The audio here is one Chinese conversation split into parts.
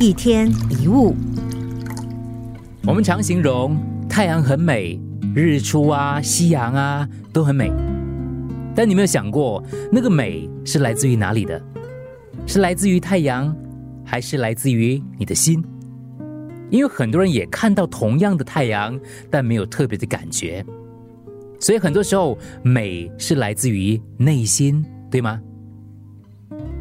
一天一物，我们常形容太阳很美，日出啊、夕阳啊都很美。但你有没有想过，那个美是来自于哪里的？是来自于太阳，还是来自于你的心？因为很多人也看到同样的太阳，但没有特别的感觉。所以很多时候，美是来自于内心，对吗？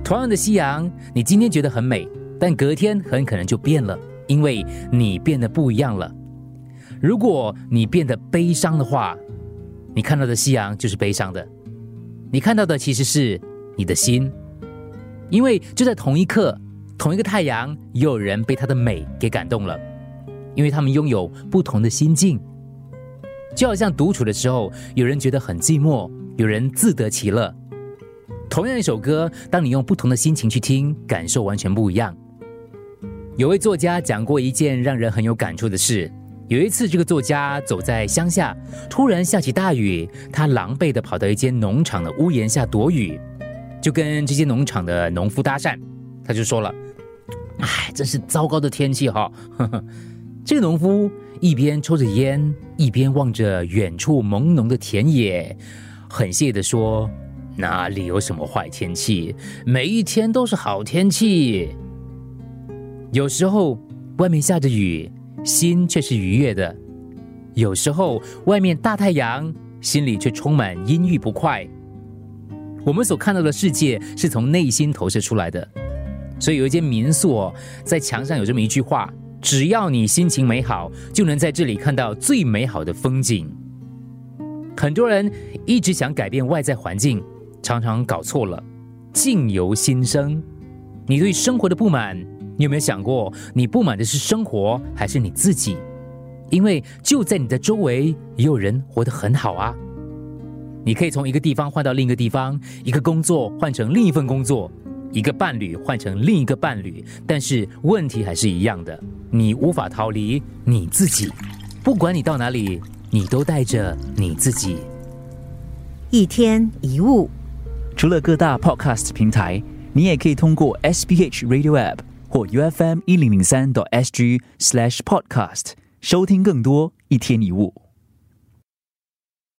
同样的夕阳，你今天觉得很美，但隔天很可能就变了，因为你变得不一样了。如果你变得悲伤的话，你看到的夕阳就是悲伤的，你看到的其实是你的心，因为就在同一刻，同一个太阳，也有人被它的美给感动了，因为他们拥有不同的心境。就好像独处的时候，有人觉得很寂寞，有人自得其乐。同样一首歌，当你用不同的心情去听，感受完全不一样。有位作家讲过一件让人很有感触的事。有一次，这个作家走在乡下，突然下起大雨，他狼狈的跑到一间农场的屋檐下躲雨，就跟这些农场的农夫搭讪。他就说了：“哎，真是糟糕的天气哈！” 这个农夫。一边抽着烟，一边望着远处朦胧的田野，很谢的说：“哪里有什么坏天气？每一天都是好天气。有时候外面下着雨，心却是愉悦的；有时候外面大太阳，心里却充满阴郁不快。我们所看到的世界是从内心投射出来的。所以有一间民宿哦，在墙上有这么一句话。”只要你心情美好，就能在这里看到最美好的风景。很多人一直想改变外在环境，常常搞错了。境由心生。你对生活的不满，你有没有想过，你不满的是生活还是你自己？因为就在你的周围，也有人活得很好啊。你可以从一个地方换到另一个地方，一个工作换成另一份工作。一个伴侣换成另一个伴侣，但是问题还是一样的，你无法逃离你自己。不管你到哪里，你都带着你自己。一天一物，除了各大 Podcast 平台，你也可以通过 SBH Radio App 或 UFM 一零零三 SG Slash Podcast 收听更多一天一物。